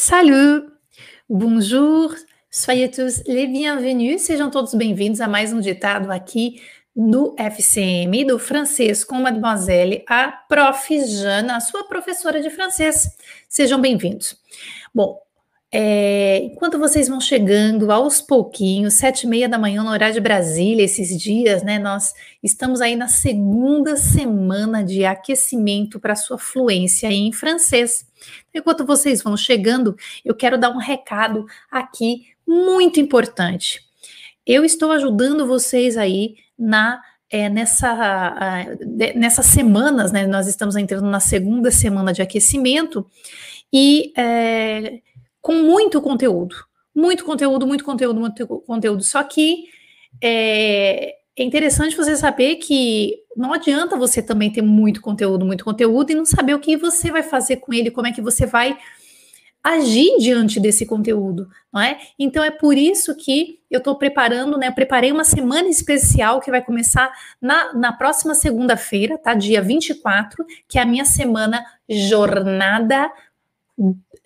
Salut! Bonjour! Soyez tous les bienvenus. Sejam todos bem-vindos a mais um ditado aqui do FCM, do francês com Mademoiselle, a Prof. Jana, a sua professora de francês. Sejam bem-vindos. Bom, é, enquanto vocês vão chegando aos pouquinhos, sete e meia da manhã no horário de Brasília, esses dias, né? Nós estamos aí na segunda semana de aquecimento para sua fluência em francês. Enquanto vocês vão chegando, eu quero dar um recado aqui muito importante. Eu estou ajudando vocês aí na é, nessa, nessas semanas, né? Nós estamos entrando na segunda semana de aquecimento e é, com muito conteúdo, muito conteúdo, muito conteúdo, muito conteúdo. Só que é, é interessante você saber que não adianta você também ter muito conteúdo, muito conteúdo e não saber o que você vai fazer com ele, como é que você vai agir diante desse conteúdo, não é? Então é por isso que eu estou preparando, né? Eu preparei uma semana especial que vai começar na, na próxima segunda-feira, tá? Dia 24, que é a minha semana Jornada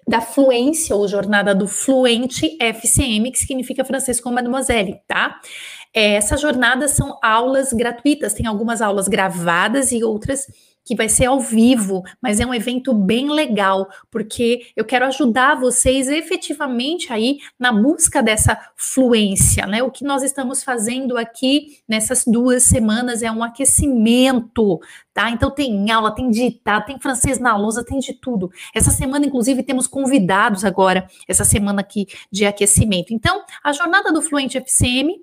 da fluência ou jornada do fluente FCM, que significa francês com mademoiselle, tá? É, essas jornadas são aulas gratuitas, tem algumas aulas gravadas e outras que vai ser ao vivo, mas é um evento bem legal, porque eu quero ajudar vocês efetivamente aí na busca dessa fluência, né? O que nós estamos fazendo aqui nessas duas semanas é um aquecimento, tá? Então tem aula, tem ditado, tem francês na lousa, tem de tudo. Essa semana, inclusive, temos convidados agora, essa semana aqui de aquecimento. Então, a jornada do Fluente FCM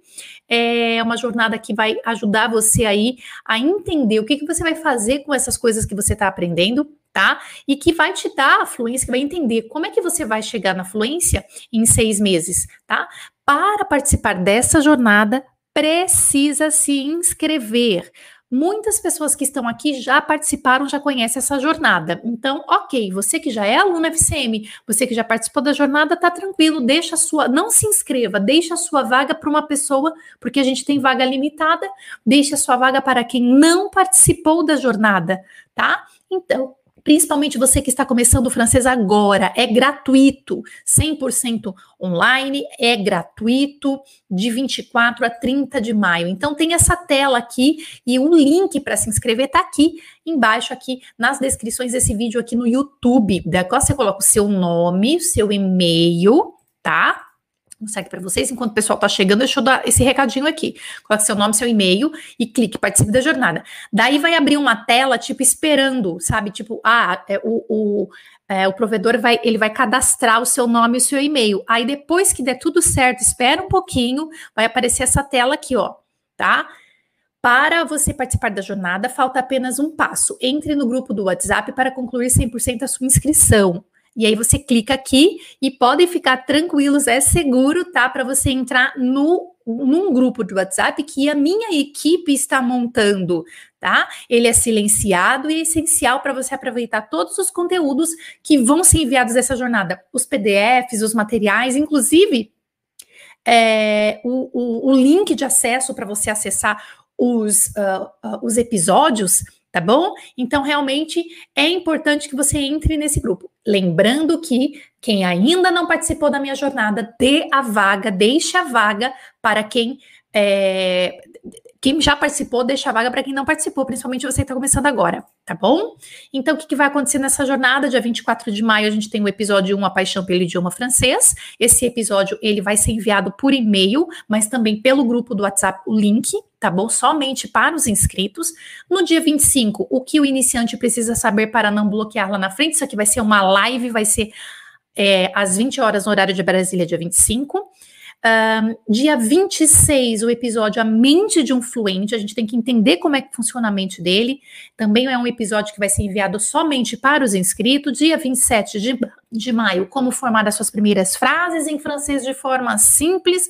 é uma jornada que vai ajudar você aí a entender o que, que você vai fazer com essas coisas que você está aprendendo, tá? E que vai te dar a fluência, que vai entender como é que você vai chegar na fluência em seis meses, tá? Para participar dessa jornada, precisa se inscrever. Muitas pessoas que estão aqui já participaram, já conhecem essa jornada. Então, ok, você que já é aluno FCM, você que já participou da jornada, tá tranquilo, deixa a sua, não se inscreva, deixa a sua vaga para uma pessoa, porque a gente tem vaga limitada, deixa a sua vaga para quem não participou da jornada, tá? Então, principalmente você que está começando o francês agora, é gratuito, 100% online, é gratuito, de 24 a 30 de maio. Então tem essa tela aqui e o link para se inscrever está aqui embaixo aqui nas descrições desse vídeo aqui no YouTube. Daí você coloca o seu nome, o seu e-mail, tá? Segue para vocês. Enquanto o pessoal está chegando, deixa eu dar esse recadinho aqui. Coloque seu nome, seu e-mail e clique, participe da jornada. Daí vai abrir uma tela, tipo, esperando, sabe? Tipo, ah, é, o, o, é, o provedor vai, ele vai cadastrar o seu nome e o seu e-mail. Aí depois que der tudo certo, espera um pouquinho, vai aparecer essa tela aqui, ó, tá? Para você participar da jornada, falta apenas um passo. Entre no grupo do WhatsApp para concluir 100% a sua inscrição. E aí você clica aqui e podem ficar tranquilos, é seguro, tá? Para você entrar no num grupo de WhatsApp que a minha equipe está montando, tá? Ele é silenciado e é essencial para você aproveitar todos os conteúdos que vão ser enviados dessa jornada, os PDFs, os materiais, inclusive é, o, o, o, link de acesso para você acessar os, uh, uh, os episódios tá bom? Então, realmente é importante que você entre nesse grupo. Lembrando que quem ainda não participou da minha jornada, dê a vaga, deixe a vaga para quem. É, quem já participou, deixa a vaga para quem não participou, principalmente você que está começando agora, tá bom? Então, o que, que, vai acontecer nessa jornada? Dia 24 de maio, a gente tem o episódio 1, A Paixão pelo Idioma Francês. Esse episódio, ele vai ser enviado por e-mail, mas também pelo grupo do WhatsApp, o link, tá bom? Somente para os inscritos. No dia 25, o que o iniciante precisa saber para não bloquear lá na frente? Isso aqui vai ser uma live, vai ser é, às 20 horas no horário de Brasília, dia 25. Um, dia 26, o episódio A Mente de um Fluente. A gente tem que entender como é que funciona a mente dele. Também é um episódio que vai ser enviado somente para os inscritos. Dia 27 de, de maio, como formar as suas primeiras frases em francês de forma simples.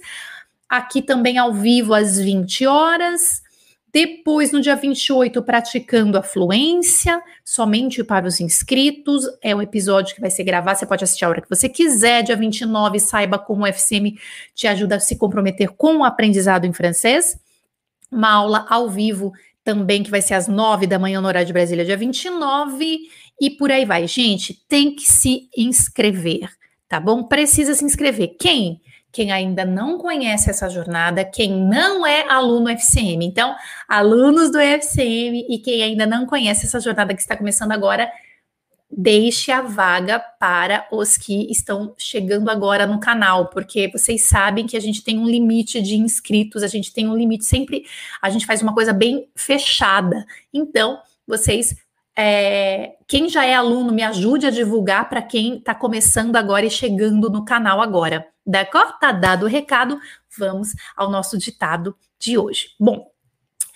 Aqui também ao vivo às 20 horas. Depois, no dia 28, praticando a fluência, somente para os inscritos. É um episódio que vai ser gravado, você pode assistir a hora que você quiser. Dia 29, saiba como o FCM te ajuda a se comprometer com o aprendizado em francês. Uma aula ao vivo também, que vai ser às 9 da manhã no horário de Brasília, dia 29. E por aí vai. Gente, tem que se inscrever tá bom? Precisa se inscrever. Quem? Quem ainda não conhece essa jornada, quem não é aluno FCM. Então, alunos do FCM e quem ainda não conhece essa jornada que está começando agora, deixe a vaga para os que estão chegando agora no canal, porque vocês sabem que a gente tem um limite de inscritos, a gente tem um limite sempre, a gente faz uma coisa bem fechada. Então, vocês é, quem já é aluno, me ajude a divulgar para quem está começando agora e chegando no canal agora. D'accord? Tá dado o recado, vamos ao nosso ditado de hoje. Bom,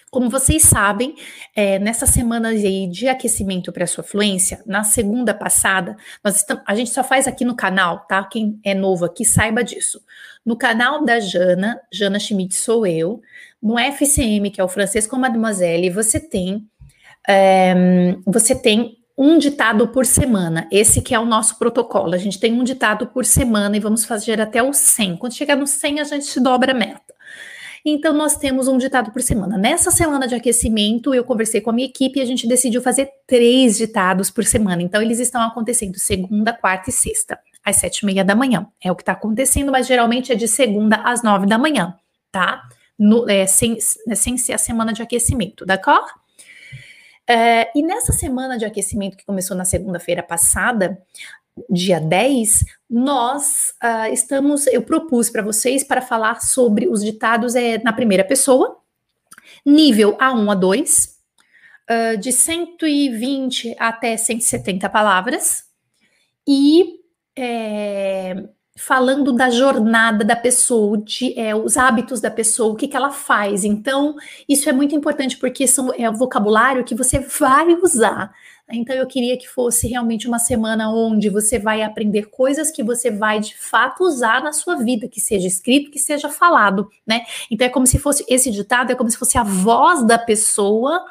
como vocês sabem, é, nessa semana de aquecimento para sua fluência, na segunda passada, nós estamos, a gente só faz aqui no canal, tá? Quem é novo aqui saiba disso. No canal da Jana, Jana Schmidt sou eu, no FCM, que é o Francês com Mademoiselle, você tem é, você tem um ditado por semana. Esse que é o nosso protocolo. A gente tem um ditado por semana e vamos fazer até o 100. Quando chegar no 100, a gente dobra a meta. Então, nós temos um ditado por semana. Nessa semana de aquecimento, eu conversei com a minha equipe e a gente decidiu fazer três ditados por semana. Então, eles estão acontecendo segunda, quarta e sexta, às sete e meia da manhã. É o que está acontecendo, mas geralmente é de segunda às nove da manhã, tá? No, é, sem, sem ser a semana de aquecimento, d'accord? É, e nessa semana de aquecimento que começou na segunda-feira passada, dia 10, nós uh, estamos, eu propus para vocês para falar sobre os ditados é, na primeira pessoa, nível A1 a 2, uh, ah, de 120 até 170 palavras, e é, falando da jornada da pessoa, de, é, os hábitos da pessoa, o que, que ela faz. Então, isso é muito importante porque são, é o vocabulário que você vai usar. Então, eu queria que fosse realmente uma semana onde você vai aprender coisas que você vai de fato usar na sua vida, que seja escrito, que seja falado, né? Então, é como se fosse esse ditado, é como se fosse a voz da pessoa.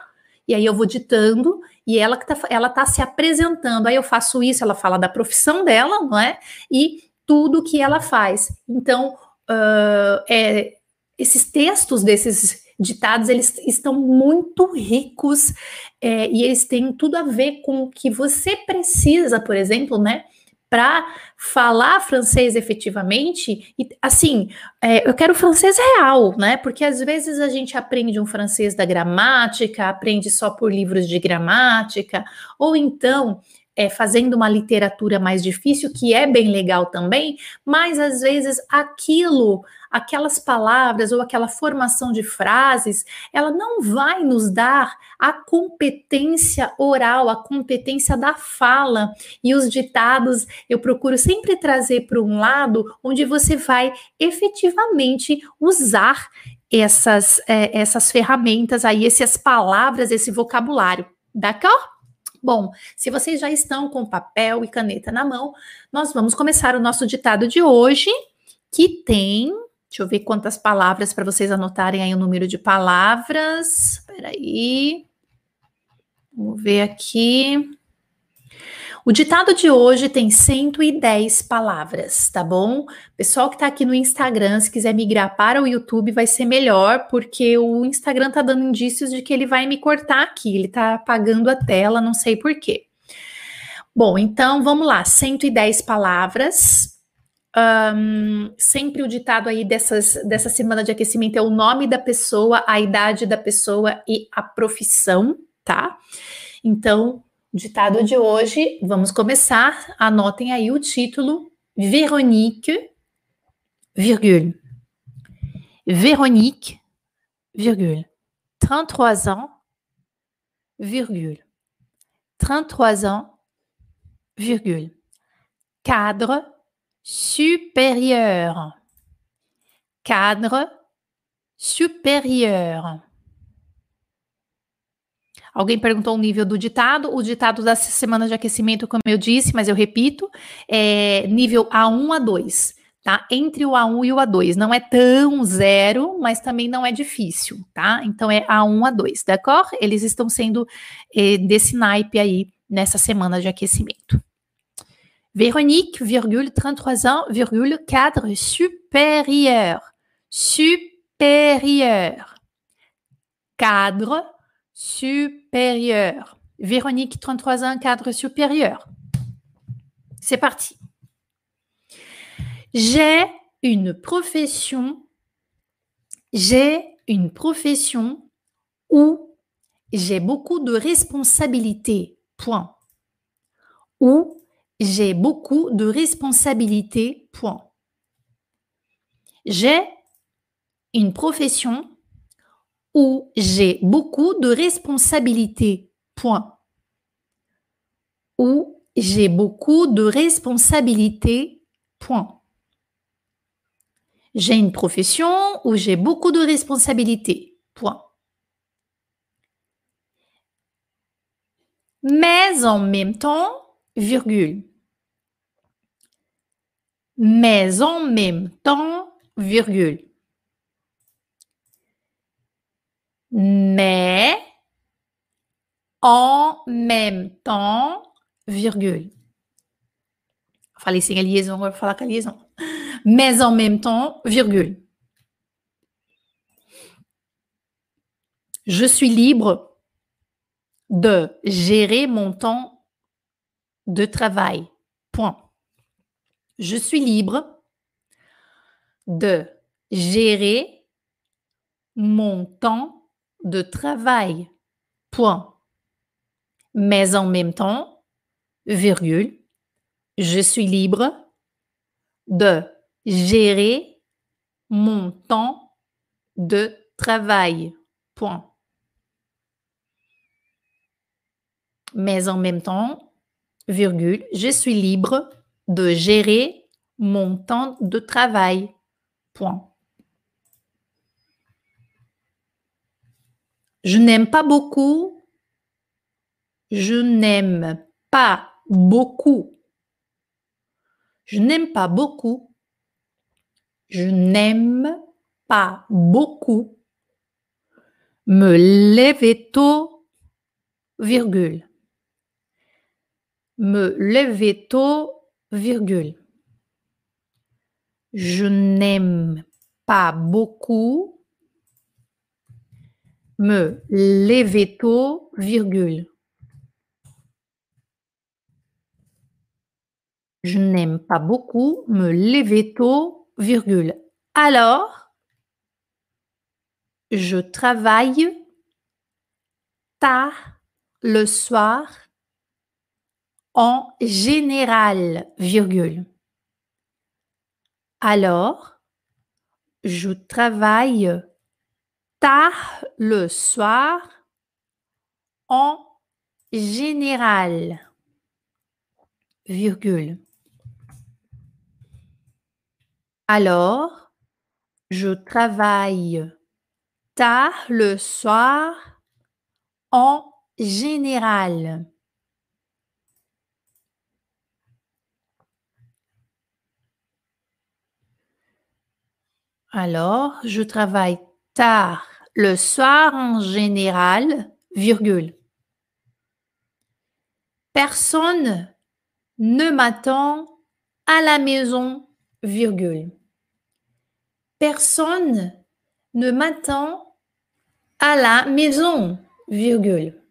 E aí eu vou ditando e ela que tá, ela tá se apresentando. Aí eu faço isso, ela fala da profissão dela, não é? E tudo que ela faz. Então, uh, é, esses textos desses ditados, eles estão muito ricos é, e eles têm tudo a ver com o que você precisa, por exemplo, né? Para falar francês efetivamente, e assim, é, eu quero francês real, né? Porque às vezes a gente aprende um francês da gramática, aprende só por livros de gramática, ou então é, fazendo uma literatura mais difícil, que é bem legal também, mas às vezes aquilo, aquelas palavras ou aquela formação de frases, ela não vai nos dar a competência oral, a competência da fala. E os ditados eu procuro sempre trazer para um lado onde você vai efetivamente usar essas, é, essas ferramentas aí, essas palavras, esse vocabulário. D'accord? Bom, se vocês já estão com papel e caneta na mão, nós vamos começar o nosso ditado de hoje, que tem. Deixa eu ver quantas palavras para vocês anotarem aí o número de palavras. Espera aí. Vamos ver aqui. O ditado de hoje tem 110 palavras, tá bom? Pessoal que tá aqui no Instagram, se quiser migrar para o YouTube, vai ser melhor, porque o Instagram tá dando indícios de que ele vai me cortar aqui, ele tá apagando a tela, não sei por quê. Bom, então vamos lá, 110 palavras. Um, sempre o ditado aí dessas, dessa semana de aquecimento é o nome da pessoa, a idade da pessoa e a profissão, tá? Então, ditado de hoje, vamos começar. Anotem aí o título: Véronique, virgule. Véronique, virgule. 33 ans, virgule. 33 ans, virgule. Cadre supérieur. Cadre supérieur. Alguém perguntou o nível do ditado. O ditado das semanas de aquecimento, como eu disse, mas eu repito, é nível A1 a 2, tá? Entre o A1 e o A2. Não é tão zero, mas também não é difícil, tá? Então é A1 a 2, d'accord? Eles estão sendo é, desse naipe aí nessa semana de aquecimento. Véronique, virgule, 33 ans, virgule, cadre supérieur. Supérieur. Cadre supérieur. Véronique, 33 ans, cadre supérieur. C'est parti. J'ai une profession. J'ai une profession où j'ai beaucoup de responsabilités. Point. Où j'ai beaucoup de responsabilités. Point. J'ai une profession où j'ai beaucoup de responsabilités. Point. Où j'ai beaucoup de responsabilités. Point. J'ai une profession où j'ai beaucoup de responsabilités. Point. Mais en même temps, virgule. Mais en même temps, virgule. Mais en même temps, virgule. Falei sem a liaison, agora vou falar com a liaison. Mais en même temps, virgule. Je suis libre de gérer mon temps de travail. Point. Je suis libre de gérer mon temps de travail. Point. Mais en même temps, virgule, je suis libre de gérer mon temps de travail. Point. Mais en même temps, virgule, je suis libre de gérer mon temps de travail. Point. Je n'aime pas beaucoup. Je n'aime pas beaucoup. Je n'aime pas beaucoup. Je n'aime pas beaucoup. Me lever tôt, virgule. Me lever tôt, virgule. Je n'aime pas beaucoup me lever tôt, virgule. Je n'aime pas beaucoup me lever tôt, virgule. Alors, je travaille tard le soir en général, virgule. Alors, je travaille tard le soir en général. Alors, je travaille tard le soir en général. Alors, je travaille tard le soir en général, virgule. Personne ne m'attend à la maison, virgule. Personne ne m'attend à la maison, virgule.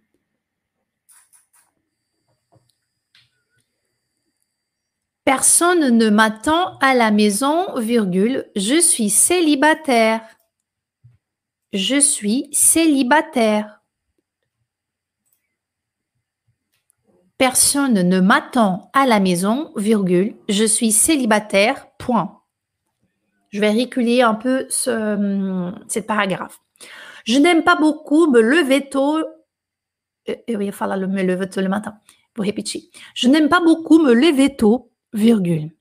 Personne ne m'attend à la maison, virgule. Je suis célibataire. Je suis célibataire. Personne ne m'attend à la maison, virgule. Je suis célibataire, point. Je vais reculer un peu ce, cette paragraphe. Je n'aime pas beaucoup me lever tôt. Eu ia falar me lever tôt le matin. Vou repetir. Je n'aime pas beaucoup me lever tôt, virgule.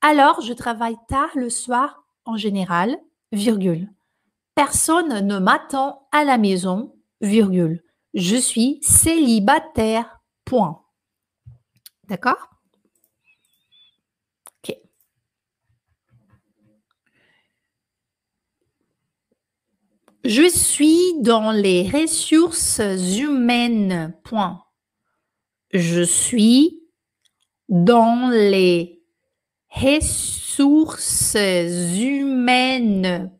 Alors, je travaille tard le soir en général, virgule. Personne ne m'attend à la maison, virgule. Je suis célibataire. D'accord? Ok. Je suis dans les ressources humaines, point. Je suis dans les ressources humaines.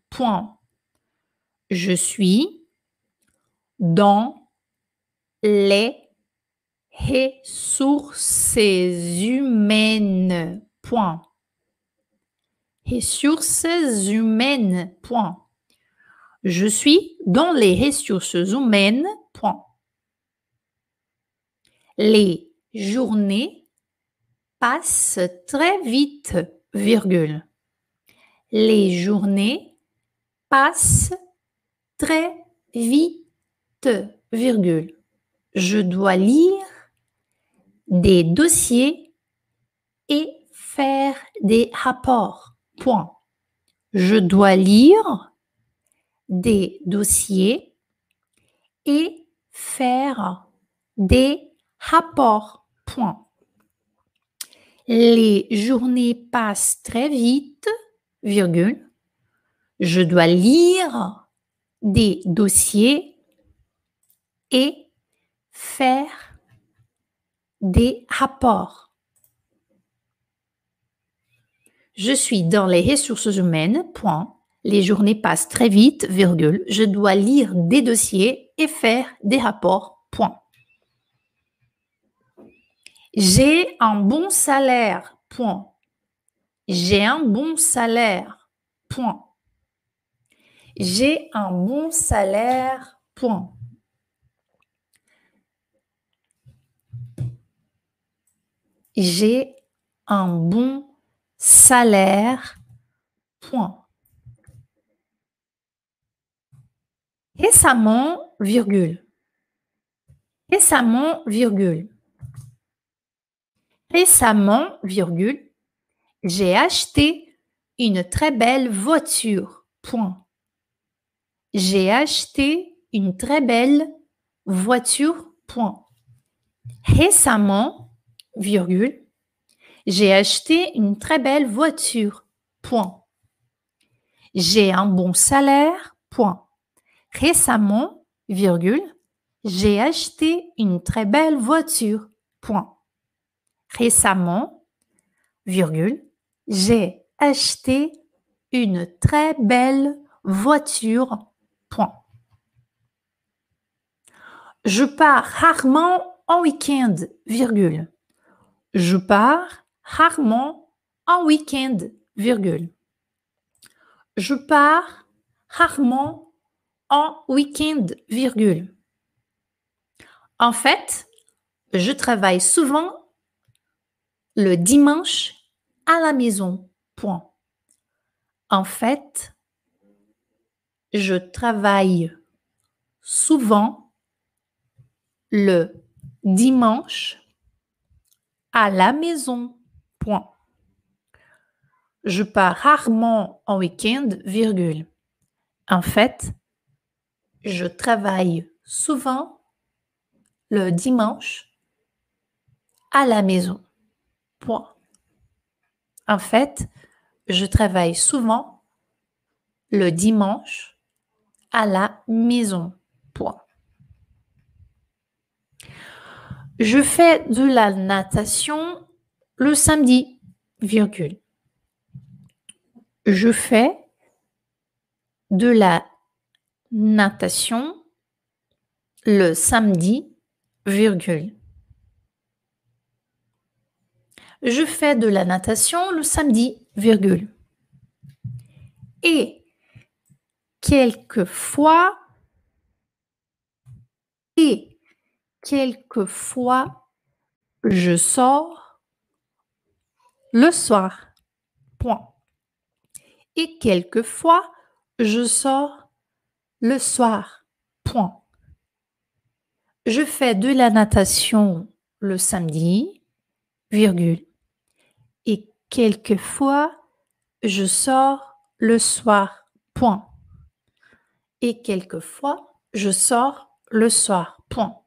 Je suis dans les ressources humaines. Point. ressources humaines. Point. Je suis dans les ressources humaines. Point. Les journées passent très vite, virgule. Les journées passent très vite, virgule. Je dois lire des dossiers et faire des rapports. Point. Je dois lire des dossiers et faire des rapports. Point. Les journées passent très vite, virgule. Je dois lire des dossiers et faire des rapports. Je suis dans les ressources humaines, point. Les journées passent très vite. Je dois lire des dossiers et faire des rapports, point. J'ai un bon salaire, point. J'ai un bon salaire, point. J'ai un bon salaire, point. J'ai un bon salaire, point. Récemment, virgule. Récemment, virgule. Récemment, virgule, j'ai acheté une très belle voiture. Point. J'ai acheté une très belle voiture. Point. Récemment, virgule, j'ai acheté une très belle voiture. Point. J'ai un bon salaire. Point. Récemment, virgule, j'ai acheté une très belle voiture. Point. Récemment, virgule, j'ai acheté une très belle voiture. Je pars rarement en week-end, virgule. Je pars rarement en week-end, virgule. Je pars rarement en week-end, virgule. En fait, je travaille souvent le dimanche à la maison. Point. En fait, je travaille souvent le dimanche à la maison. Point. Je pars rarement en week-end, virgule. En fait, je travaille souvent le dimanche à la maison. Point. En fait, je travaille souvent le dimanche à la maison. Point. Je fais de la natation le samedi, virgule. Je fais de la natation le samedi, virgule. Je fais de la natation le samedi, virgule. Et quelquefois, et quelquefois, je sors le soir. Point. Et quelquefois, je sors le soir. Point. Je fais de la natation le samedi, virgule. Et quelquefois, je sors le soir. Point. Et quelquefois, je sors le soir. Point.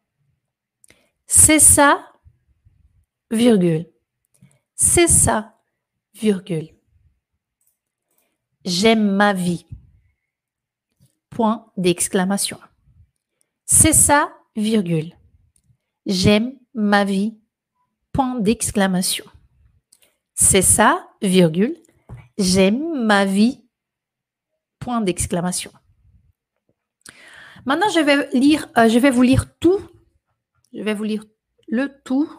C'est ça, virgule. C'est ça, virgule. J'aime ma vie. Point d'exclamation. C'est ça, virgule. J'aime ma vie. Point d'exclamation. C'est ça, virgule. J'aime ma vie. Point d'exclamation. Maintenant, je vais lire, euh, je vais vous lire tout je vais vous lire le tout.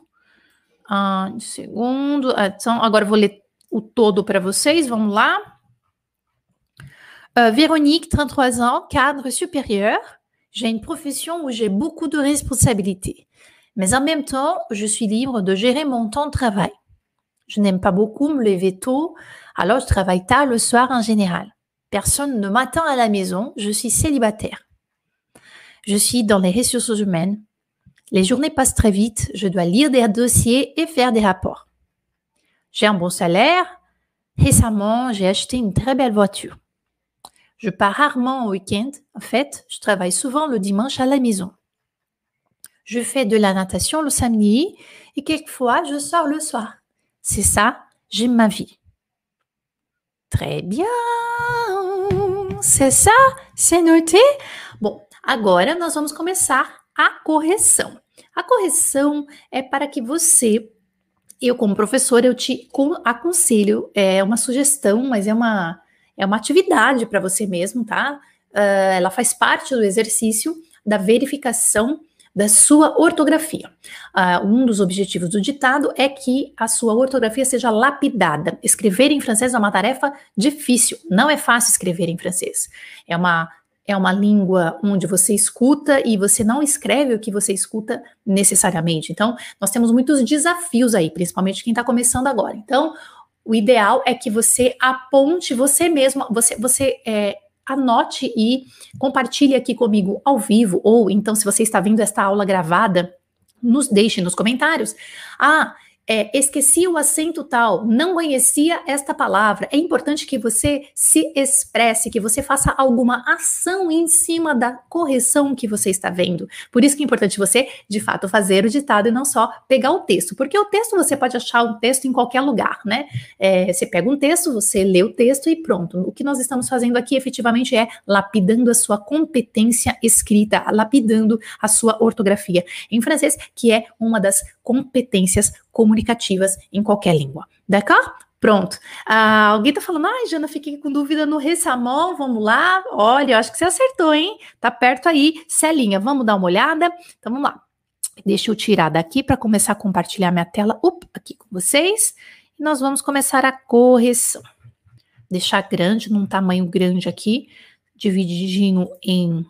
Une seconde. Attends, agora vou ler o todo para vocês. Vamos lá. Uh, Véronique, 33 ans, cadre supérieur. J'ai une profession où j'ai beaucoup de responsabilités. Mais en même temps, je suis libre de gérer mon temps de travail. Je n'aime pas beaucoup me lever tôt, alors je travaille tard le soir en général. Personne ne m'attend à la maison, je suis célibataire. Je suis dans les ressources humaines. Les journées passent très vite, je dois lire des dossiers et faire des rapports. J'ai un bon salaire. Récemment, j'ai acheté une très belle voiture. Je pars rarement au week-end. En fait, je travaille souvent le dimanche à la maison. Je fais de la natation le samedi et quelquefois je sors le soir. C'est ça, j'aime ma vie. Très bien. C'est ça? C'est noté? Bom, agora nós vamos começar a correção. A correção é para que você, eu como professora, eu te aconselho, é uma sugestão, mas é uma é uma atividade para você mesmo, tá? Uh, ela faz parte do exercício da verificação da sua ortografia. Uh, um dos objetivos do ditado é que a sua ortografia seja lapidada. Escrever em francês é uma tarefa difícil, não é fácil escrever em francês. É uma é uma língua onde você escuta e você não escreve o que você escuta necessariamente. Então, nós temos muitos desafios aí, principalmente quem está começando agora. Então, o ideal é que você aponte você mesmo, você, você é, anote e compartilhe aqui comigo ao vivo, ou então, se você está vendo esta aula gravada, nos deixe nos comentários. Ah, é, esqueci o acento tal, não conhecia esta palavra. É importante que você se expresse, que você faça alguma ação em cima da correção que você está vendo. Por isso que é importante você, de fato, fazer o ditado e não só pegar o texto, porque o texto você pode achar um texto em qualquer lugar, né? É, você pega um texto, você lê o texto e pronto. O que nós estamos fazendo aqui efetivamente é lapidando a sua competência escrita, lapidando a sua ortografia em francês, que é uma das competências comunicativas em qualquer língua. D'accord? Pronto. Ah, alguém tá falando, ai, Jana, fiquei com dúvida no Ressamon, vamos lá. Olha, acho que você acertou, hein? Tá perto aí, Celinha, vamos dar uma olhada? Então vamos lá. Deixa eu tirar daqui para começar a compartilhar minha tela up, aqui com vocês. E nós vamos começar a correção. Deixar grande, num tamanho grande aqui, divididinho em,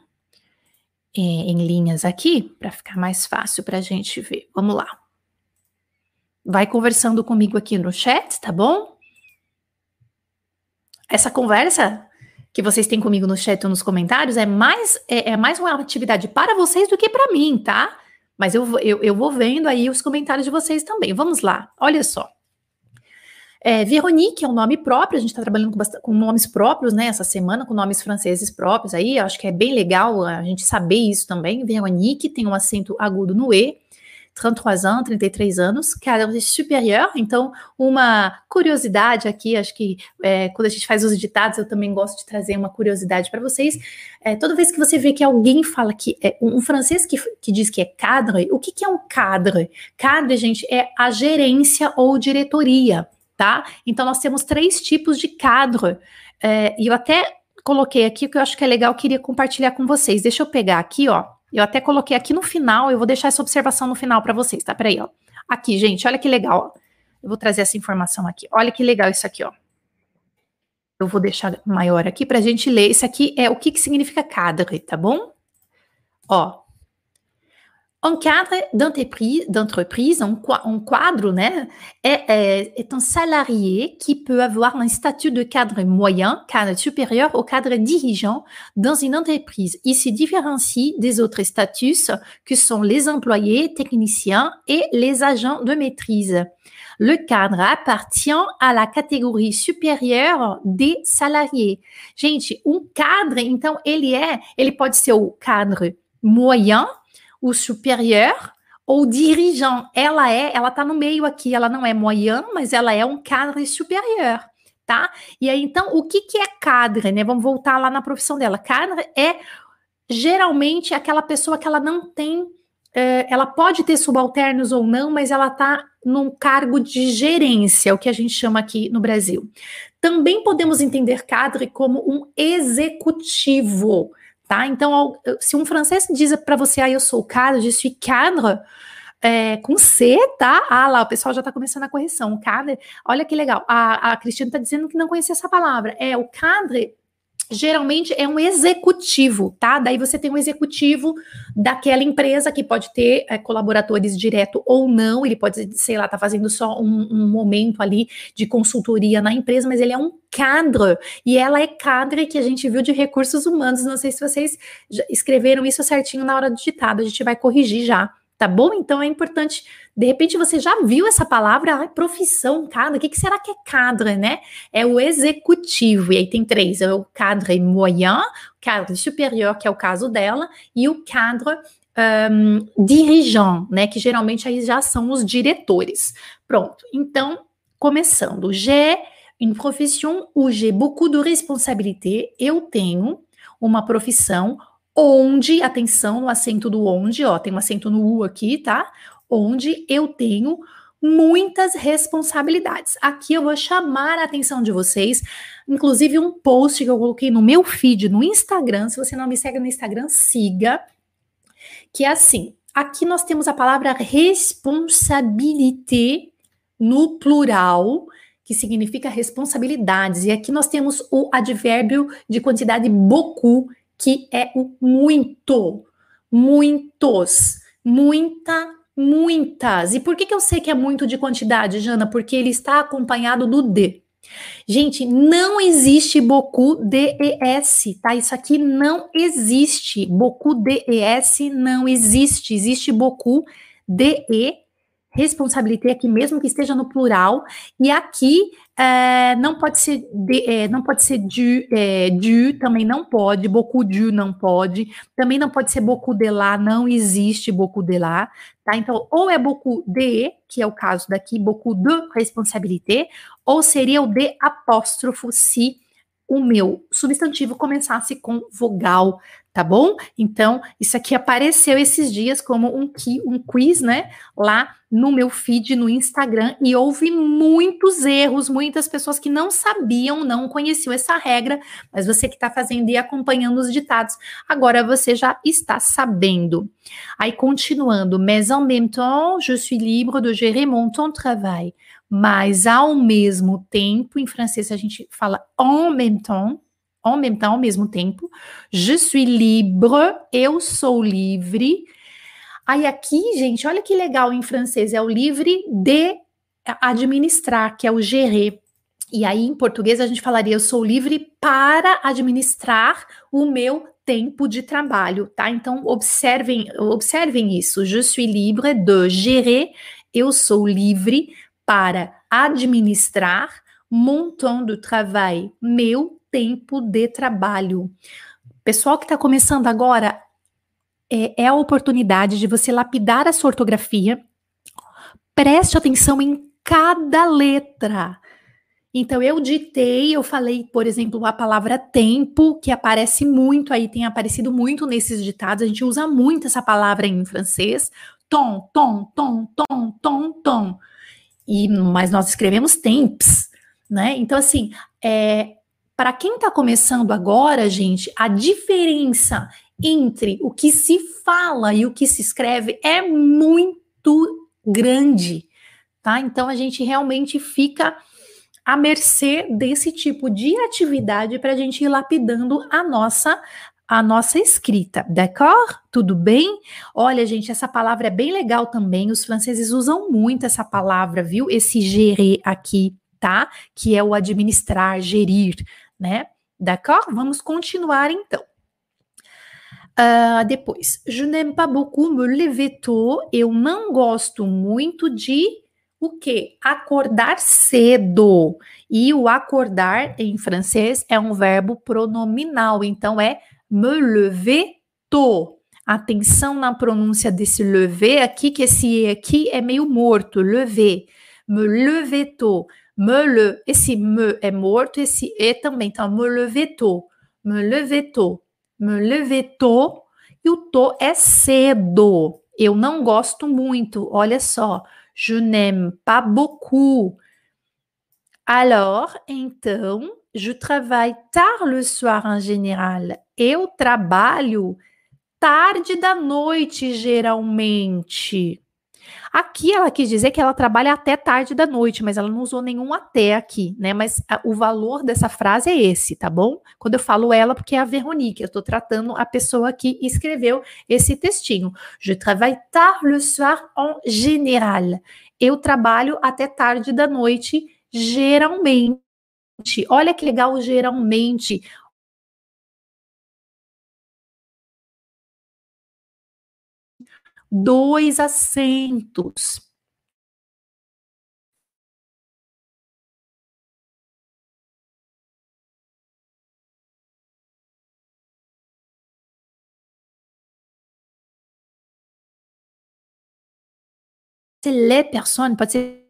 em, em linhas aqui, para ficar mais fácil para a gente ver. Vamos lá. Vai conversando comigo aqui no chat, tá bom? Essa conversa que vocês têm comigo no chat ou nos comentários é mais, é, é mais uma atividade para vocês do que para mim, tá? Mas eu, eu, eu vou vendo aí os comentários de vocês também. Vamos lá, olha só. É, Veronique é um nome próprio, a gente está trabalhando com, com, nomes próprios, né, essa semana, com nomes franceses próprios aí, acho que é bem legal a gente saber isso também. Veronique tem um acento agudo no E. 33 anos, 33 anos, cadre superior. Então, uma curiosidade aqui, acho que é, quando a gente faz os ditados, eu também gosto de trazer uma curiosidade para vocês. É, toda vez que você vê que alguém fala que é um, francês que, que diz que é cadre, o que, que é um cadre? Cadre, gente, é a gerência ou diretoria, tá? Então, nós temos três tipos de cadre. É, e eu até coloquei aqui o que eu acho que é legal, queria compartilhar com vocês. Deixa eu pegar aqui, ó. Eu até coloquei aqui no final, eu vou deixar essa observação no final para vocês, tá? Peraí, ó. Aqui, gente, olha que legal. Ó. Eu vou trazer essa informação aqui. Olha que legal isso aqui, ó. Eu vou deixar maior aqui para a gente ler. Isso aqui é o que, que significa cadre, tá bom? Ó, Un cadre d'entreprise, un, un, quadre né, est, un salarié qui peut avoir un statut de cadre moyen, cadre supérieur au cadre dirigeant dans une entreprise. Il se différencie des autres statuts que sont les employés, techniciens et les agents de maîtrise. Le cadre appartient à la categorie supérieure des salariés. Gente, um cadre, então, ele é, ele pode ser o cadre moyen, o superior ou dirigeant. Ela é, ela tá no meio aqui, ela não é moyen, mas ela é um cadre superior, tá? E aí, então, o que que é cadre, né? Vamos voltar lá na profissão dela. Cadre é geralmente aquela pessoa que ela não tem, é, ela pode ter subalternos ou não, mas ela tá num cargo de gerência, o que a gente chama aqui no Brasil. Também podemos entender cadre como um executivo, tá? Então, se um francês diz para você, ah, eu sou cadre, je suis cadre, é, com C, tá? Ah, lá, o pessoal já tá começando a correção. O cadre, olha que legal. A, a Cristina tá dizendo que não conhecia essa palavra. É, o cadre geralmente é um executivo, tá? Daí você tem um executivo daquela empresa que pode ter é, colaboradores direto ou não, ele pode, sei lá, tá fazendo só um, um, momento ali de consultoria na empresa, mas ele é um cadre, e ela é cadre que a gente viu de recursos humanos, não sei se vocês escreveram isso certinho na hora do ditado, a gente vai corrigir já, tá bom? Então é importante, de repente você já viu essa palavra, ah, profissão, cadre, o que, que, será que é cadre, né? É o executivo, e aí tem três, é o cadre moyen, o cadre superior, que é o caso dela, e o cadre um, dirigeant, né, que geralmente aí já são os diretores. Pronto, então, começando, j'ai une profession où j'ai beaucoup de responsabilité, eu tenho uma profissão onde, atenção no acento do onde, ó, tem um acento no U aqui, tá? Onde eu tenho muitas responsabilidades. Aqui eu vou chamar a atenção de vocês, inclusive um post que eu coloquei no meu feed no Instagram. Se você não me segue no Instagram, siga. Que é assim: aqui nós temos a palavra responsabilité no plural, que significa responsabilidades. E aqui nós temos o advérbio de quantidade beaucoup, que é o muito, muitos, muita, muitas. E por que, que eu sei que é muito de quantidade, Jana? Porque ele está acompanhado do de. Gente, não existe Boku DES, tá? Isso aqui não existe. Boku DES não existe. Existe Boku DE responsabilité aqui mesmo que esteja no plural e aqui é, não pode ser de, é, não pode ser du, é, du, também não pode, beaucoup du não pode, também não pode ser beaucoup de lá, não existe beaucoup de lá, tá? Então, ou é beaucoup de, que é o caso daqui, beaucoup de responsabilité, ou seria o de apóstrofo se o meu substantivo começasse com vogal, tá bom? Então, isso aqui apareceu esses dias como um, um quiz, né? Lá no meu feed no Instagram e houve muitos erros, muitas pessoas que não sabiam, não conheciam essa regra, mas você que está fazendo e acompanhando os ditados, agora você já está sabendo. Aí, continuando, mais en même temps, je suis libre de gérer mon temps de travail. Mas ao mesmo tempo, em francês a gente fala en même temps, en même temps, ao mesmo tempo. Je suis libre, eu sou livre. Aí aqui, gente, olha que legal em francês, é o livre de administrar, que é o gérer. E aí em português a gente falaria eu sou livre para administrar o meu tempo de trabalho, tá? Então observem, observem isso. Je suis libre de gérer, eu sou livre para administrar mon temps de travail, meu tempo de trabalho. Pessoal que está começando agora, é, é a oportunidade de você lapidar a sua ortografia. Preste atenção em cada letra. Então, eu ditei, eu falei, por exemplo, a palavra tempo, que aparece muito aí, tem aparecido muito nesses ditados, a gente usa muito essa palavra em francês. Tom, tom, tom, tom, tom, tom. E, mas nós escrevemos temps, né? Então, assim, é, para quem está começando agora, gente, a diferença entre o que se fala e o que se escreve é muito grande, tá? Então a gente realmente fica à mercê desse tipo de atividade para a gente ir lapidando a nossa a nossa escrita, d'accord? Tudo bem? Olha, gente, essa palavra é bem legal também. Os franceses usam muito essa palavra, viu? Esse gérer aqui, tá? Que é o administrar, gerir, né? D'accord? Vamos continuar então. Uh, depois, je n'aime pas beaucoup me lever tôt. Eu não gosto muito de o quê? Acordar cedo. E o acordar em francês é um verbo pronominal, então é me lever tôt. Atenção na pronúncia desse lever aqui, que esse E aqui é meio morto, lever. Me lever tôt. Me le, esse me é morto, esse E também. Então, me lever tôt. Me lever tôt me lever tôt, e o tôt é cedo. Eu não gosto muito, olha só. Je n'aime pas beaucoup. Alors, então, je travaille tard le soir en général. Eu trabalho tarde da noite, geralmente. Aqui ela quis dizer que ela trabalha até tarde da noite, mas ela não usou nenhum até aqui, né? Mas a, o valor dessa frase é esse, tá bom? Quando eu falo ela, porque é a Veronique, eu tô tratando a pessoa que escreveu esse textinho. Je travaille tard le soir en général. Eu trabalho até tarde da noite, geralmente. Olha que legal, geralmente. Dois assentos. Les personnes, pode ser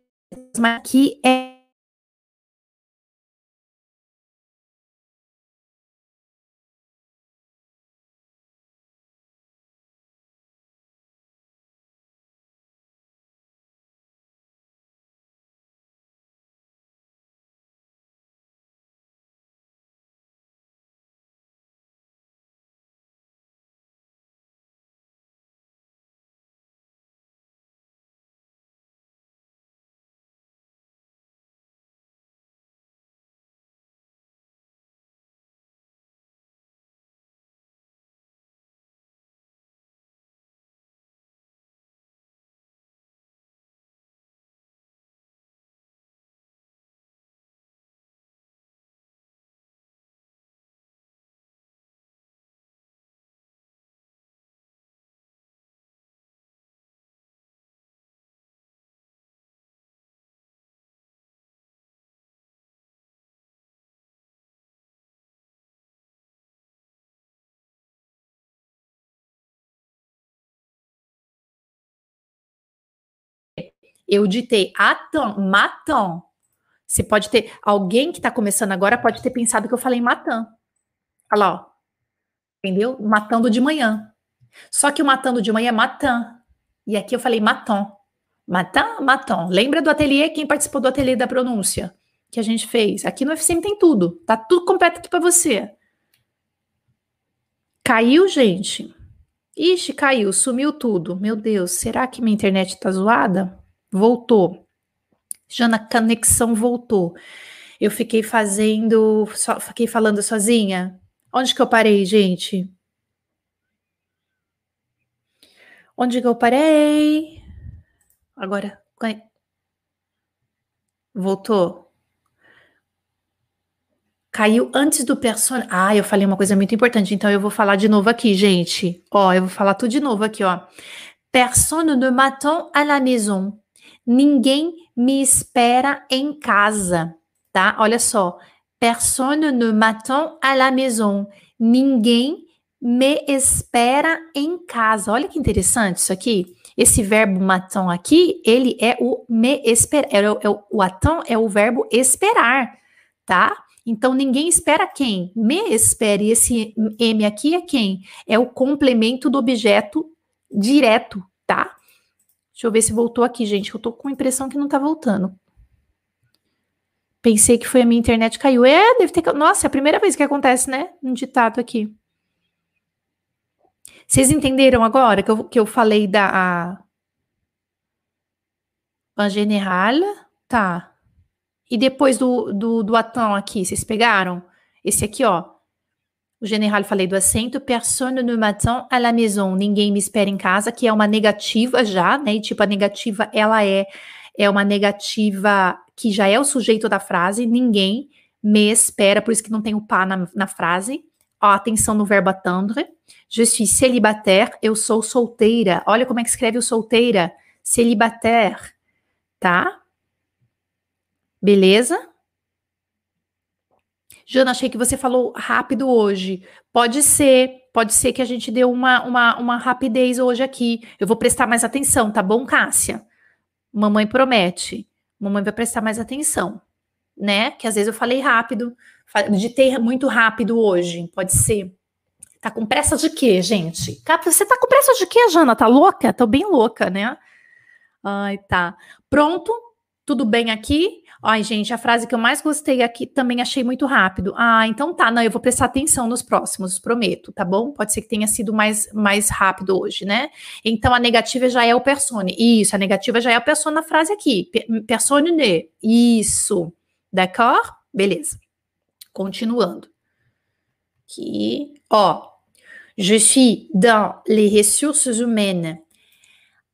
Eu ditei atan, matan. Você pode ter. Alguém que está começando agora pode ter pensado que eu falei matan. Olha lá, ó. Entendeu? Matando de manhã. Só que o matando de manhã é matan. E aqui eu falei maton. Matan, maton. Lembra do ateliê? Quem participou do ateliê da pronúncia que a gente fez? Aqui no FCM tem tudo. Tá tudo completo aqui para você. Caiu, gente? Ixi, caiu, sumiu tudo. Meu Deus, será que minha internet tá zoada? Voltou. Já na conexão voltou. Eu fiquei fazendo, só, fiquei falando sozinha. Onde que eu parei, gente? Onde que eu parei? Agora, voltou. Caiu antes do personagem. Ah, eu falei uma coisa muito importante, então eu vou falar de novo aqui, gente. Ó, eu vou falar tudo de novo aqui, ó. Personne ne m'attend à la maison. Ninguém me espera em casa, tá? Olha só. Personne ne m'attend à la maison. Ninguém me espera em casa. Olha que interessante isso aqui. Esse verbo maton aqui, ele é o me esperar. É o, é o, attend é o verbo esperar, tá? Então ninguém espera quem? Me espere. Esse M aqui é quem? É o complemento do objeto direto, tá? Deixa eu ver se voltou aqui, gente. Eu tô com a impressão que não tá voltando. Pensei que foi a minha internet caiu. É, deve ter. Nossa, é a primeira vez que acontece, né? Um ditado aqui. Vocês entenderam agora que eu, que eu falei da. A general? Tá. E depois do, do, do atão aqui, vocês pegaram? Esse aqui, ó. O general falei do assento, personne ne m'attend à la maison, ninguém me espera em casa, que é uma negativa já, né? E tipo, a negativa, ela é, é uma negativa que já é o sujeito da frase, ninguém me espera, por isso que não tem o pá na, na frase. Ó, atenção no verbo attendre. Je suis célibataire, eu sou solteira. Olha como é que escreve o solteira. Célibataire, tá? Beleza? Jana, achei que você falou rápido hoje. Pode ser, pode ser que a gente deu uma, uma, uma rapidez hoje aqui. Eu vou prestar mais atenção, tá bom, Cássia? Mamãe promete. Mamãe vai prestar mais atenção, né? Que às vezes eu falei rápido, digitei muito rápido hoje. Pode ser. Tá com pressa de quê, gente? Você tá com pressa de quê, Jana? Tá louca? Tô bem louca, né? Ai, tá. Pronto? Tudo bem aqui? Ai, gente, a frase que eu mais gostei aqui também achei muito rápido. Ah, então tá, não, eu vou prestar atenção nos próximos, prometo, tá bom? Pode ser que tenha sido mais, mais rápido hoje, né? Então a negativa já é o persone. Isso, a negativa já é o persone na frase aqui. Persone ne. Isso. D'accord? Beleza. Continuando. Aqui, ó. Je suis dans les ressources humaines.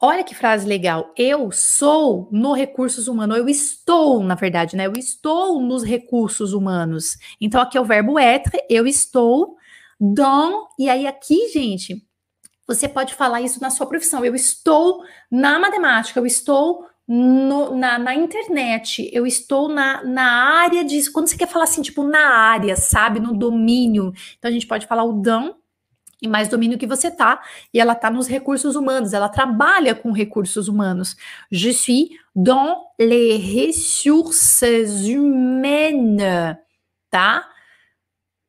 Olha que frase legal. Eu sou no recursos humanos. Eu estou, na verdade, né? Eu estou nos recursos humanos. Então, aqui é o verbo être. Eu estou dans. E aí, aqui, gente, você pode falar isso na sua profissão. Eu estou na matemática. Eu estou no, na, na, internet, eu estou na, na área de. Quando você quer falar assim, tipo, na área, sabe? No domínio. Então a gente pode falar o dão e mais domínio que você tá, e ela tá nos recursos humanos, ela trabalha com recursos humanos. Je suis dans les ressources humaines, tá?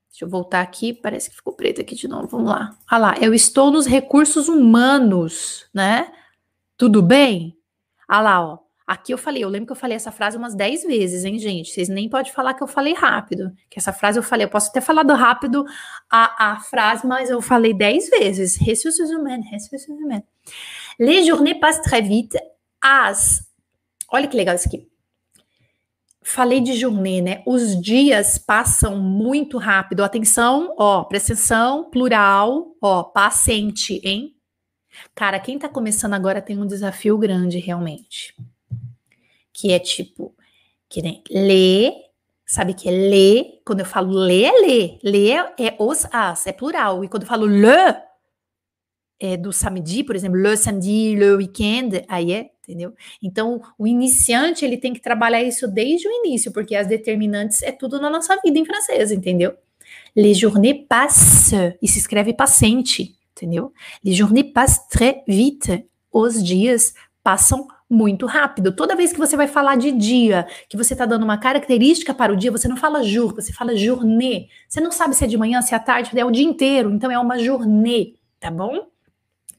Deixa eu voltar aqui, parece que ficou preto aqui de novo. Vamos lá. Ah lá, eu estou nos recursos humanos, né? Tudo bem? Ah lá, ó. Aqui eu falei, eu lembro que eu falei essa frase umas 10 vezes, hein, gente? Vocês nem podem falar que eu falei rápido. Que essa frase eu falei, eu posso ter falado rápido a, a frase, mas eu falei 10 vezes. Ressources humaines, ressources humaines. Les journées passent très vite. As. Olha que legal isso aqui. Falei de journée, né? Os dias passam muito rápido. Atenção, ó, presta atenção, plural, ó, paciente, hein? Cara, quem tá começando agora tem um desafio grande, realmente que é tipo, que nem ler, sabe que é ler, quando eu falo ler, é ler, ler é os as, é plural, e quando eu falo le, é do samedi, por exemplo, le samedi, le weekend, aí é, entendeu? Então, o iniciante, ele tem que trabalhar isso desde o início, porque as determinantes é tudo na nossa vida em francês, entendeu? Les journées passent, e se escreve passente, entendeu? Les journées passent très vite, os dias passam muito rápido. Toda vez que você vai falar de dia, que você está dando uma característica para o dia, você não fala jour, você fala journée. Você não sabe se é de manhã, se é à tarde, é o dia inteiro, então é uma journée, tá bom?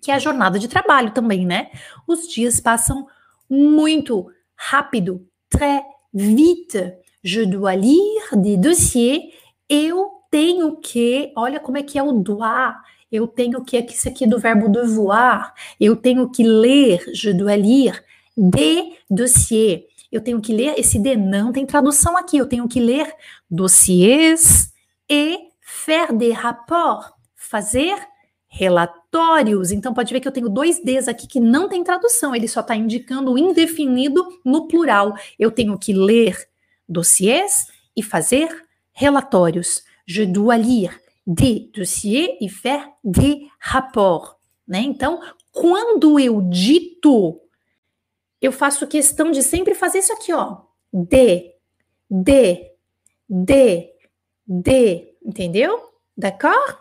Que é a jornada de trabalho também, né? Os dias passam muito rápido, très vite. Je dois lire des dossiers. Eu tenho que, olha como é que é o doit eu tenho que, isso aqui do verbo devoir, eu tenho que ler, je dois lire, de dossier. Eu tenho que ler, esse de não tem tradução aqui, eu tenho que ler dossiers e faire des rapports, fazer relatórios. Então pode ver que eu tenho dois Ds aqui que não tem tradução, ele só está indicando o indefinido no plural. Eu tenho que ler dossiers e fazer relatórios. Je dois lire des dossiers e faire des rapports. Né? Então, quando eu dito eu faço questão de sempre fazer isso aqui, ó. De, de, de, de, entendeu? D'accord?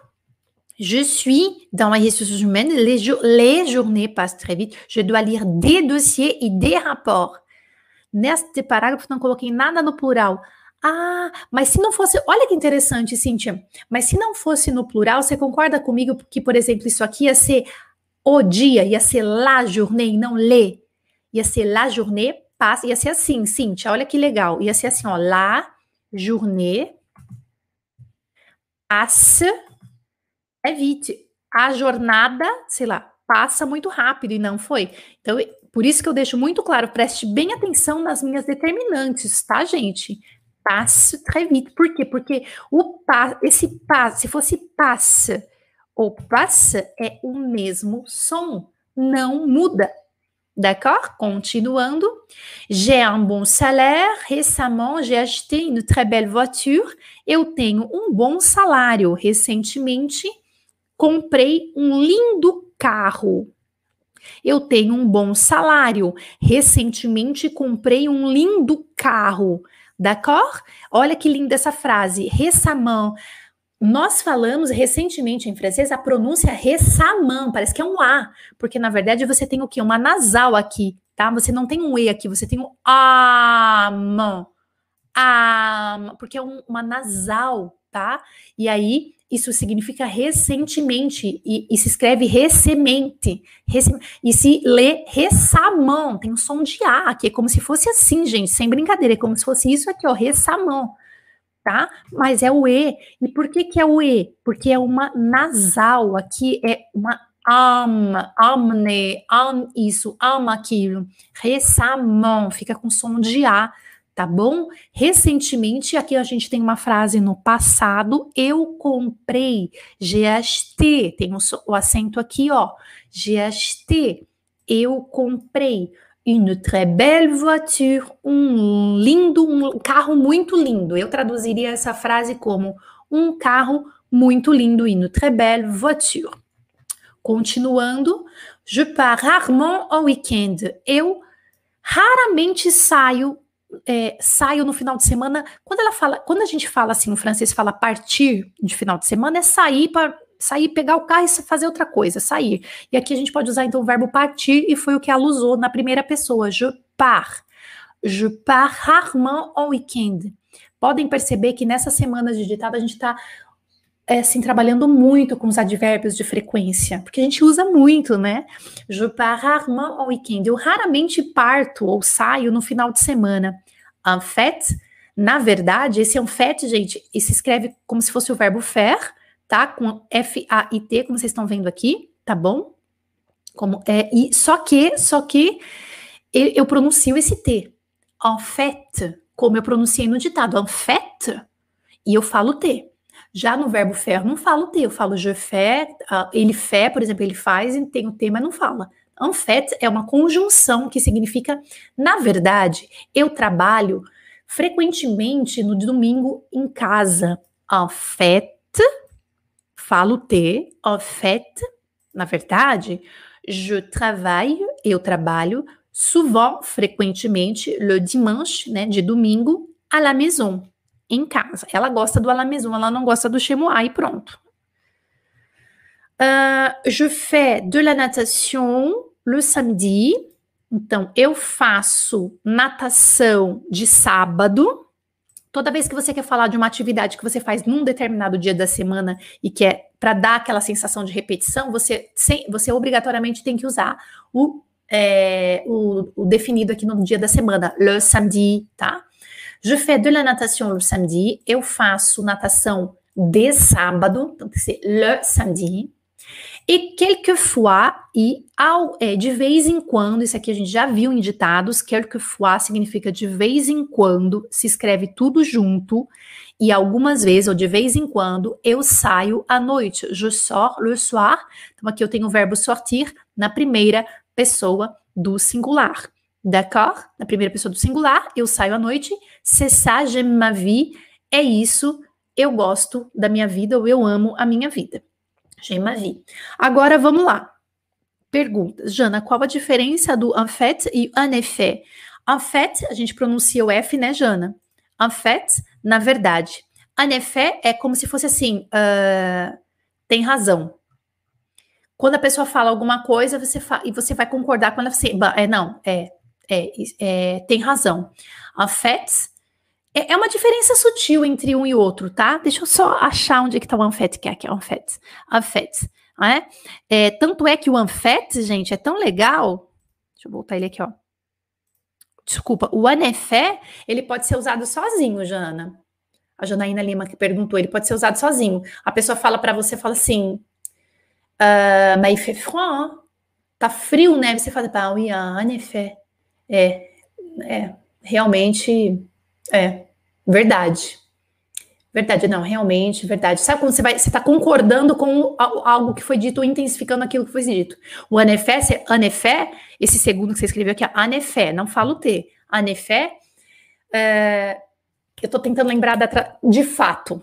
Je suis dans les ressources humaines, les, les journées passent très vite, je dois lire des dossiers e des rapports. Neste parágrafo não coloquei nada no plural. Ah, mas se não fosse, olha que interessante, Cíntia. Mas se não fosse no plural, você concorda comigo que, por exemplo, isso aqui ia ser o dia, ia ser la journée, não le? Ia ser la journée passe, ia ser assim, Cíntia, olha que legal. Ia ser assim, ó, la journée passe é vite. A jornada, sei lá, passa muito rápido e não foi. Então, por isso que eu deixo muito claro, preste bem atenção nas minhas determinantes, tá, gente? Passe très vite. Por quê? Porque o pa, esse passe, se fosse passe ou passe, é o mesmo som, não muda. D'accord Continuando. J'ai un bon salaire. Récemment, j'ai acheté une très belle voiture. Eu tenho um bom salário. Recentemente, comprei um lindo carro. Eu tenho um bom salário. Recentemente, comprei um lindo carro. D'accord? Olha que linda essa frase. Récemment. Nós falamos recentemente em francês a pronúncia récemment, parece que é um A, porque na verdade você tem o quê? Uma nasal aqui, tá? Você não tem um E aqui, você tem um am, am, porque é um, uma nasal, tá? E aí isso significa recentemente e, e se escreve recentemente. e se lê récemment, tem um som de A, que é como se fosse assim, gente, sem brincadeira, é como se fosse isso aqui, ó, récemment, tá? Mas é o E. E por que que é o E? Porque é uma nasal, aqui é uma am, amne, am isso, am aquilo. Récemment, fica com som de A tá bom? Recentemente, aqui a gente tem uma frase no passado, eu comprei, GST, tem o, o acento aqui, ó, GST, eu comprei. Une très belle voiture, um lindo, um carro muito lindo. Eu traduziria essa frase como um carro muito lindo, une très belle voiture. Continuando, je pars rarement au week-end. Eu raramente saio é, saio no final de semana. Quando ela fala, quando a gente fala assim, o francês fala partir de final de semana, é sair para sair, pegar o carro e fazer outra coisa, sair. E aqui a gente pode usar então o verbo partir, e foi o que ela usou na primeira pessoa, je pars. Je pars rarement en week-end. Podem perceber que nessas semanas de ditado a gente está é, assim, trabalhando muito com os advérbios de frequência, porque a gente usa muito, né? Je pars rarement en week-end. Eu raramente parto ou saio no final de semana. En fait, na verdade, esse en fait, gente, se escreve como se fosse o verbo faire, tá? Com F-A-I-T, como vocês estão vendo aqui, tá bom? Como, é, e, só que, só que eu, pronuncio esse T. En fait, como eu pronunciei no ditado, en fait, e eu falo T. Já no verbo faire, não falo T, eu falo je fais, uh, ele fait, por exemplo, ele faz, e tem o T, mas não fala. En fait é uma conjunção que significa, na verdade, eu trabalho frequentemente no domingo em casa. En fait, falo T, en fait, na verdade, je travaille, eu trabalho, souvent, frequentemente, le dimanche, né, de domingo, à la maison, em casa. Ela gosta do à la maison, ela não gosta do chez moi, e pronto. Uh, je fais de la natation le samedi. Então, eu faço natação de sábado. Toda vez que você quer falar de uma atividade que você faz num determinado dia da semana e que é para dar aquela sensação de repetição, você, sem, você obrigatoriamente tem que usar o, é, o, o definido aqui no dia da semana, le samedi, tá? Je fais de la natation le samedi. Eu faço natação de sábado, então tem que ser le samedi. E quelquefois, e ao, é, de vez em quando, isso aqui a gente já viu em ditados, quelquefois significa de vez em quando, se escreve tudo junto, e algumas vezes, ou de vez em quando, eu saio à noite. Je sors le soir. Então aqui eu tenho o verbo sortir na primeira pessoa do singular. D'accord? Na primeira pessoa do singular, eu saio à noite. C'est ça, j'aime ma vie. É isso, eu gosto da minha vida ou eu amo a minha vida. J'aime ma vie. Agora vamos lá. Perguntas. Jana, qual a diferença do en fait e? En fait, a gente pronuncia o F, né, Jana? En fait, na verdade. Effet é como se fosse assim, uh, tem razão. Quando a pessoa fala alguma coisa, você fa e você vai concordar quando ela assim, é não, é, é, é, tem razão. A FETS é, é, uma diferença sutil entre um e outro, tá? Deixa eu só achar onde é que tá o ANFET, que é aqui, ANFET. ANFET, é? é? Tanto é que o ANFET, gente, é tão legal. Deixa eu voltar ele aqui, ó. Desculpa, o ANEFé, ele pode ser usado sozinho, Jana. A Janaína Lima que perguntou, ele pode ser usado sozinho. A pessoa fala para você, fala assim, uh, mas fait froid, tá frio, né? Você fala, ah, oui, effet. É, é, realmente, é, verdade. Verdade, não, realmente, verdade. Sabe quando você vai, você está concordando com algo que foi dito ou intensificando aquilo que foi dito. O anefé, anefé, esse segundo que você escreveu aqui, anefé, não falo T. Anefé, é, eu estou tentando lembrar da, de fato.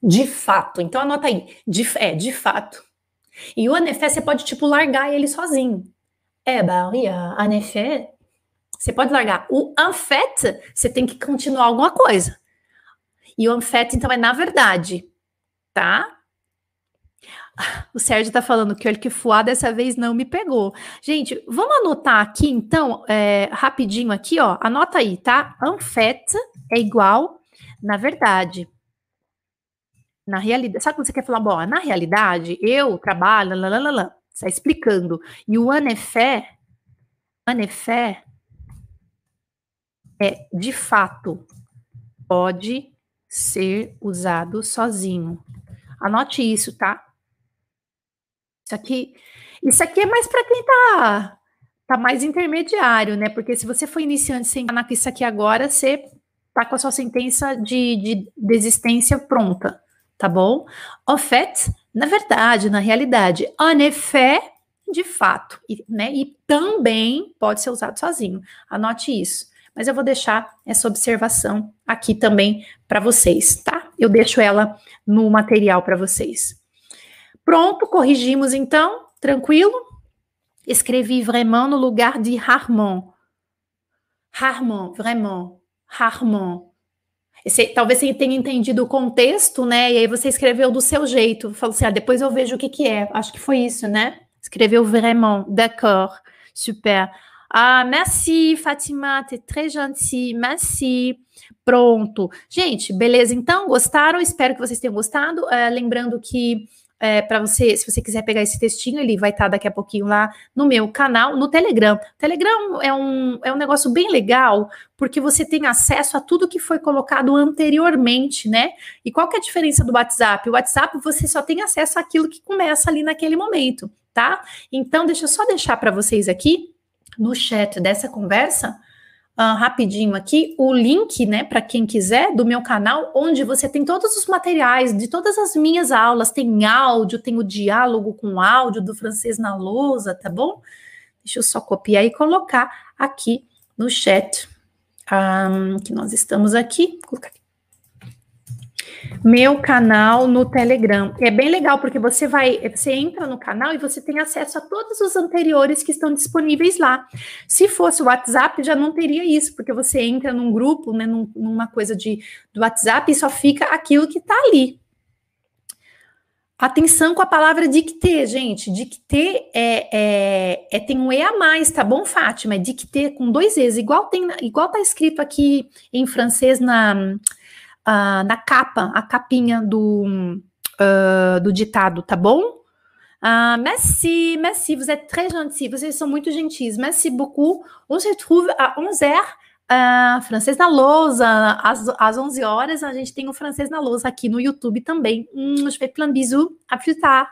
De fato. Então anota aí. De, é, de fato. E o anefé, você pode, tipo, largar ele sozinho. É, bah, anefé, você pode largar. O unfet, você tem que continuar alguma coisa. E o unfet, então, é na verdade, tá? O Sérgio tá falando que o que fuá dessa vez não me pegou. Gente, vamos anotar aqui, então, é, rapidinho aqui, ó. Anota aí, tá? Unfet é igual, na verdade. Na realidade, sabe quando você quer falar, bom, na realidade, eu trabalho, lá, lá, está explicando. E o anefé, anefé é de fato pode ser usado sozinho. Anote isso, tá? Isso aqui, isso aqui é mais para quem tá tá mais intermediário, né? Porque se você for iniciante sem com isso aqui agora, você tá com a sua sentença de, de desistência pronta, tá bom? En fait, na verdade, na realidade, en effet, de fato, e, né? E também pode ser usado sozinho. Anote isso. Mas eu vou deixar essa observação aqui também para vocês, tá? Eu deixo ela no material para vocês. Pronto, corrigimos então, tranquilo? Escrevi vraiment no lugar de Harmon. Harmon, vraiment. Harmon. Esse, talvez você tenha entendido o contexto, né? E aí você escreveu do seu jeito. Falou assim: ah, depois eu vejo o que, que é. Acho que foi isso, né? Escreveu vraiment. D'accord. Super. Ah, merci, Fatima, t'es très gentil, merci. Pronto. Gente, beleza? Então, gostaram? Espero que vocês tenham gostado. Uh, lembrando que é, para você, se você quiser pegar esse textinho, ele vai estar tá daqui a pouquinho lá no meu canal, no Telegram. Telegram é um, é um negócio bem legal, porque você tem acesso a tudo que foi colocado anteriormente, né? E qual que é a diferença do WhatsApp? O WhatsApp você só tem acesso àquilo que começa ali naquele momento, tá? Então, deixa eu só deixar para vocês aqui no chat dessa conversa uh, rapidinho aqui o link, né, para quem quiser, do meu canal, onde você tem todos os materiais de todas as minhas aulas. Tem áudio, tem o diálogo com áudio do francês na lousa, tá bom? Deixa eu só copiar e colocar aqui no chat um, que nós estamos aqui. Vou colocar aqui meu canal no Telegram. É bem legal porque você vai, você entra no canal e você tem acesso a todos os anteriores que estão disponíveis lá. Se fosse o WhatsApp, já não teria isso, porque você entra num grupo, né, num, numa coisa de do WhatsApp e só fica aquilo que está ali. Atenção com a palavra dictê, gente. Dictê é, é, é, tem um E a mais, tá bom, Fátima? É dictê com dois E's, igual tem, igual tá escrito aqui em francês na uh, na capa, a capinha do, uh, do ditado, tá bom? Uh, merci, merci, vous êtes très gentil, vocês são muito gentis. Merci beaucoup. On se retrouve à 11h. Uh, francês na lousa, às, às 11 horas a gente tem o francês na lousa aqui no YouTube também. Um, je fais plein de bisous, à plus tard.